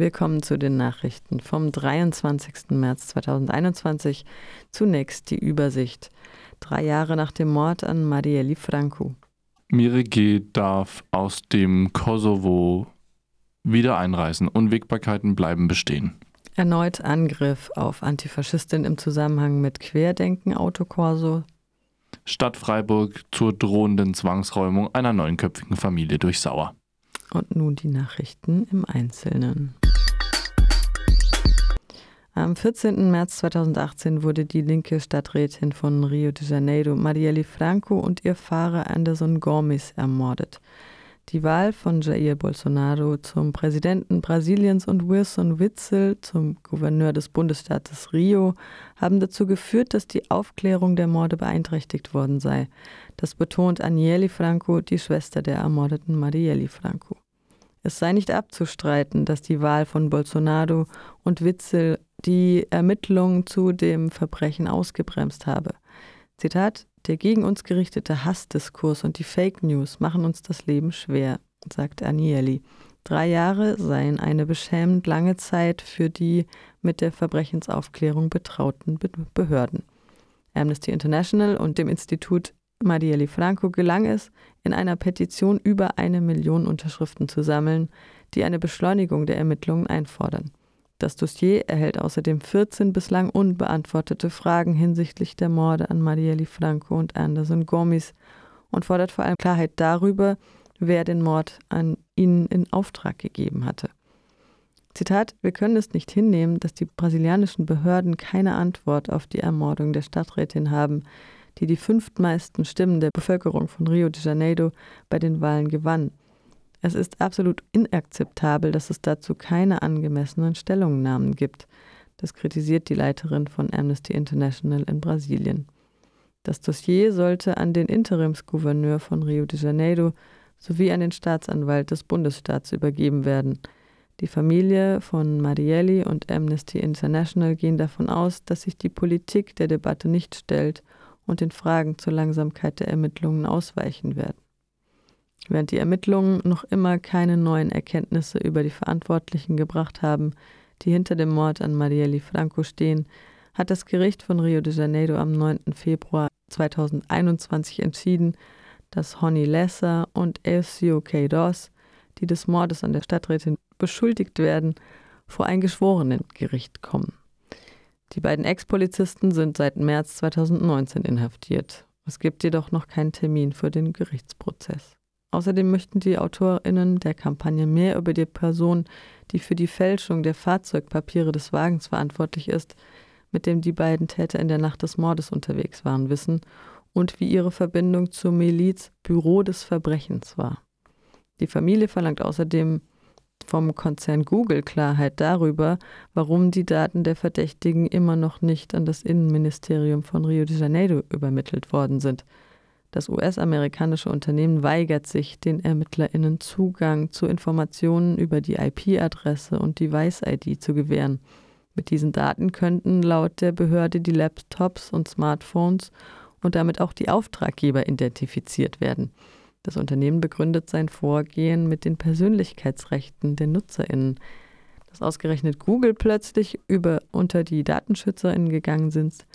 Willkommen zu den Nachrichten vom 23. März 2021. Zunächst die Übersicht. Drei Jahre nach dem Mord an Marieli Franco. Mirege darf aus dem Kosovo wieder einreisen. Unwägbarkeiten bleiben bestehen. Erneut Angriff auf Antifaschistin im Zusammenhang mit Querdenken Autokorso. Stadt Freiburg zur drohenden Zwangsräumung einer neunköpfigen Familie durch Sauer. Und nun die Nachrichten im Einzelnen. Am 14. März 2018 wurde die linke Stadträtin von Rio de Janeiro, Marielle Franco, und ihr Fahrer Anderson Gomes ermordet. Die Wahl von Jair Bolsonaro zum Präsidenten Brasiliens und Wilson Witzel zum Gouverneur des Bundesstaates Rio haben dazu geführt, dass die Aufklärung der Morde beeinträchtigt worden sei. Das betont Anieli Franco, die Schwester der ermordeten Marielle Franco. Es sei nicht abzustreiten, dass die Wahl von Bolsonaro und Witzel die Ermittlungen zu dem Verbrechen ausgebremst habe. Zitat, der gegen uns gerichtete Hassdiskurs und die Fake News machen uns das Leben schwer, sagt Anieli. Drei Jahre seien eine beschämend lange Zeit für die mit der Verbrechensaufklärung betrauten Behörden. Amnesty International und dem Institut Marielle Franco gelang es, in einer Petition über eine Million Unterschriften zu sammeln, die eine Beschleunigung der Ermittlungen einfordern. Das Dossier erhält außerdem 14 bislang unbeantwortete Fragen hinsichtlich der Morde an Marielle Franco und Anderson Gomes und fordert vor allem Klarheit darüber, wer den Mord an ihnen in Auftrag gegeben hatte. Zitat, wir können es nicht hinnehmen, dass die brasilianischen Behörden keine Antwort auf die Ermordung der Stadträtin haben, die die fünftmeisten Stimmen der Bevölkerung von Rio de Janeiro bei den Wahlen gewann. Es ist absolut inakzeptabel, dass es dazu keine angemessenen Stellungnahmen gibt. Das kritisiert die Leiterin von Amnesty International in Brasilien. Das Dossier sollte an den Interimsgouverneur von Rio de Janeiro sowie an den Staatsanwalt des Bundesstaats übergeben werden. Die Familie von Marielli und Amnesty International gehen davon aus, dass sich die Politik der Debatte nicht stellt und den Fragen zur Langsamkeit der Ermittlungen ausweichen werden. Während die Ermittlungen noch immer keine neuen Erkenntnisse über die Verantwortlichen gebracht haben, die hinter dem Mord an Marielle Franco stehen, hat das Gericht von Rio de Janeiro am 9. Februar 2021 entschieden, dass Honey Lesser und Elcio Queiroz, die des Mordes an der Stadträtin beschuldigt werden, vor ein Geschworenengericht kommen. Die beiden Ex-Polizisten sind seit März 2019 inhaftiert. Es gibt jedoch noch keinen Termin für den Gerichtsprozess. Außerdem möchten die AutorInnen der Kampagne mehr über die Person, die für die Fälschung der Fahrzeugpapiere des Wagens verantwortlich ist, mit dem die beiden Täter in der Nacht des Mordes unterwegs waren, wissen und wie ihre Verbindung zur Miliz Büro des Verbrechens war. Die Familie verlangt außerdem vom Konzern Google Klarheit darüber, warum die Daten der Verdächtigen immer noch nicht an das Innenministerium von Rio de Janeiro übermittelt worden sind. Das US-amerikanische Unternehmen weigert sich, den ErmittlerInnen Zugang zu Informationen über die IP-Adresse und Device-ID zu gewähren. Mit diesen Daten könnten laut der Behörde die Laptops und Smartphones und damit auch die Auftraggeber identifiziert werden. Das Unternehmen begründet sein Vorgehen mit den Persönlichkeitsrechten der NutzerInnen. Dass ausgerechnet Google plötzlich über unter die DatenschützerInnen gegangen sind,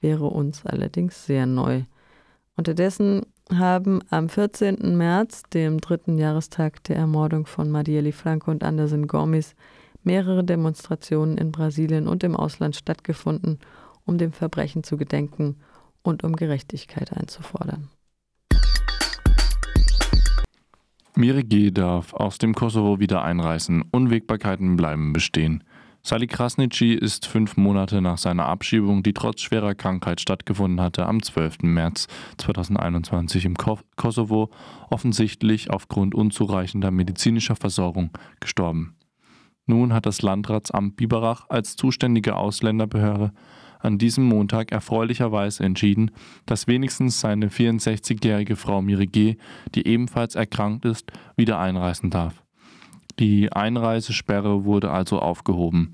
wäre uns allerdings sehr neu. Unterdessen haben am 14. März, dem dritten Jahrestag der Ermordung von Marielle Franco und Anderson Gomes, mehrere Demonstrationen in Brasilien und im Ausland stattgefunden, um dem Verbrechen zu gedenken und um Gerechtigkeit einzufordern. Mirigi darf aus dem Kosovo wieder einreisen. Unwägbarkeiten bleiben bestehen. Sali Krasnici ist fünf Monate nach seiner Abschiebung, die trotz schwerer Krankheit stattgefunden hatte, am 12. März 2021 im Kosovo offensichtlich aufgrund unzureichender medizinischer Versorgung gestorben. Nun hat das Landratsamt Biberach als zuständige Ausländerbehörde an diesem Montag erfreulicherweise entschieden, dass wenigstens seine 64-jährige Frau Mirige, die ebenfalls erkrankt ist, wieder einreisen darf. Die Einreisesperre wurde also aufgehoben.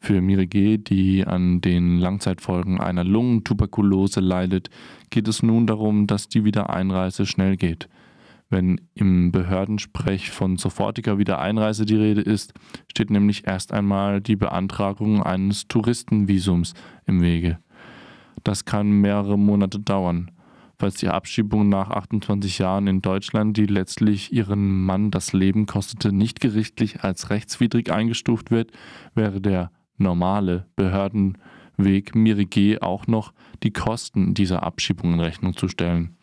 Für Mirige, die an den Langzeitfolgen einer Lungentuberkulose leidet, geht es nun darum, dass die Wiedereinreise schnell geht. Wenn im Behördensprech von sofortiger Wiedereinreise die Rede ist, steht nämlich erst einmal die Beantragung eines Touristenvisums im Wege. Das kann mehrere Monate dauern. Falls die Abschiebung nach 28 Jahren in Deutschland, die letztlich ihren Mann das Leben kostete, nicht gerichtlich als rechtswidrig eingestuft wird, wäre der normale Behördenweg Mirige auch noch die Kosten dieser Abschiebung in Rechnung zu stellen.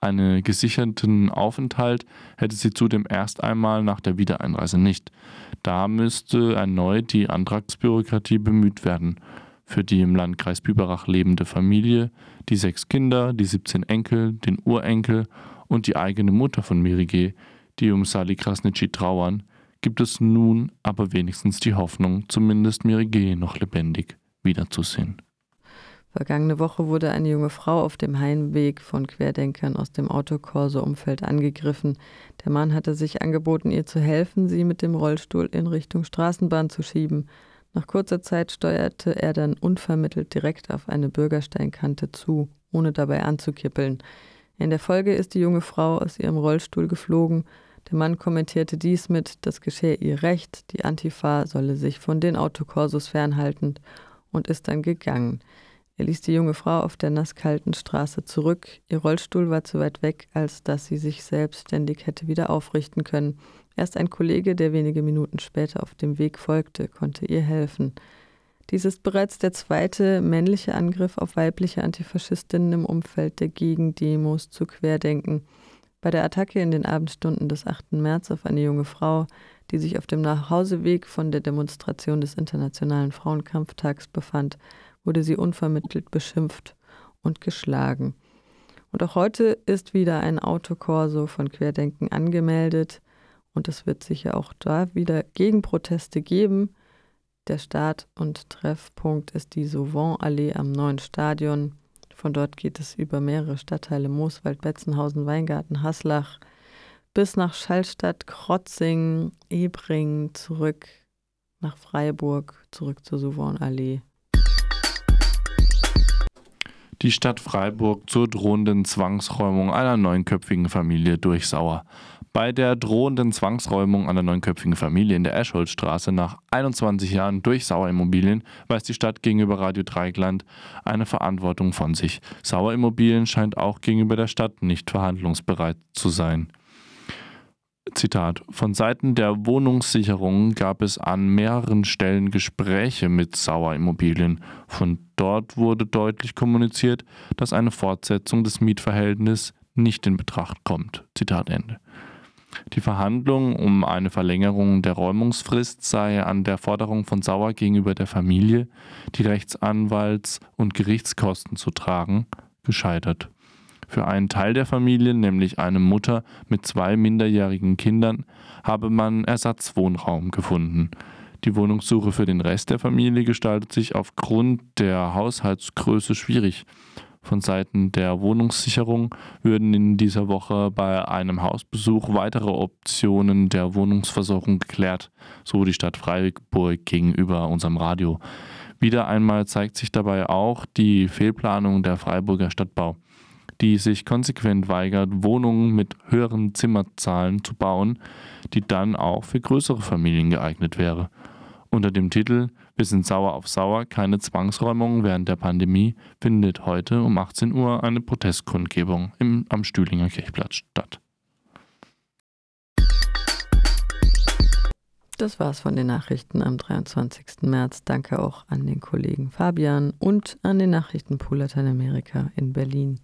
Einen gesicherten Aufenthalt hätte sie zudem erst einmal nach der Wiedereinreise nicht. Da müsste erneut die Antragsbürokratie bemüht werden. Für die im Landkreis Biberach lebende Familie, die sechs Kinder, die 17 Enkel, den Urenkel und die eigene Mutter von Mirige, die um Sali Krasnitschi trauern, gibt es nun aber wenigstens die Hoffnung, zumindest Mirige noch lebendig wiederzusehen. Vergangene Woche wurde eine junge Frau auf dem Heimweg von Querdenkern aus dem Autokorso-Umfeld angegriffen. Der Mann hatte sich angeboten, ihr zu helfen, sie mit dem Rollstuhl in Richtung Straßenbahn zu schieben. Nach kurzer Zeit steuerte er dann unvermittelt direkt auf eine Bürgersteinkante zu, ohne dabei anzukippeln. In der Folge ist die junge Frau aus ihrem Rollstuhl geflogen. Der Mann kommentierte dies mit, das geschehe ihr recht, die Antifa solle sich von den Autokorsos fernhalten und ist dann gegangen. Er ließ die junge Frau auf der nasskalten Straße zurück. Ihr Rollstuhl war zu weit weg, als dass sie sich selbstständig hätte wieder aufrichten können. Erst ein Kollege, der wenige Minuten später auf dem Weg folgte, konnte ihr helfen. Dies ist bereits der zweite männliche Angriff auf weibliche Antifaschistinnen im Umfeld der Gegendemos zu Querdenken. Bei der Attacke in den Abendstunden des 8. März auf eine junge Frau, die sich auf dem Nachhauseweg von der Demonstration des Internationalen Frauenkampftags befand, wurde sie unvermittelt beschimpft und geschlagen. Und auch heute ist wieder ein Autokorso von Querdenken angemeldet und es wird sicher auch da wieder Gegenproteste geben. Der Start- und Treffpunkt ist die Sauvant-Allee am neuen Stadion. Von dort geht es über mehrere Stadtteile Mooswald, Betzenhausen, Weingarten, Haslach bis nach Schallstadt, Krotzing, Ebring, zurück nach Freiburg, zurück zur Sauvant-Allee die Stadt Freiburg zur drohenden Zwangsräumung einer neunköpfigen Familie durch Sauer. Bei der drohenden Zwangsräumung einer neunköpfigen Familie in der Eschholzstraße nach 21 Jahren durch Sauer Immobilien weist die Stadt gegenüber Radio Dreigland eine Verantwortung von sich. Sauer Immobilien scheint auch gegenüber der Stadt nicht verhandlungsbereit zu sein. Zitat, von Seiten der Wohnungssicherung gab es an mehreren Stellen Gespräche mit Sauer Immobilien. Von dort wurde deutlich kommuniziert, dass eine Fortsetzung des Mietverhältnisses nicht in Betracht kommt. Zitat Ende. Die Verhandlung um eine Verlängerung der Räumungsfrist sei an der Forderung von Sauer gegenüber der Familie, die Rechtsanwalts- und Gerichtskosten zu tragen, gescheitert. Für einen Teil der Familie, nämlich eine Mutter mit zwei minderjährigen Kindern, habe man Ersatzwohnraum gefunden. Die Wohnungssuche für den Rest der Familie gestaltet sich aufgrund der Haushaltsgröße schwierig. Von Seiten der Wohnungssicherung würden in dieser Woche bei einem Hausbesuch weitere Optionen der Wohnungsversorgung geklärt, so die Stadt Freiburg gegenüber unserem Radio. Wieder einmal zeigt sich dabei auch die Fehlplanung der Freiburger Stadtbau die sich konsequent weigert, Wohnungen mit höheren Zimmerzahlen zu bauen, die dann auch für größere Familien geeignet wäre. Unter dem Titel Wir sind sauer auf sauer, keine Zwangsräumung während der Pandemie findet heute um 18 Uhr eine Protestkundgebung im, am Stühlinger Kirchplatz statt. Das war's von den Nachrichten am 23. März. Danke auch an den Kollegen Fabian und an den Nachrichtenpool Lateinamerika in Berlin.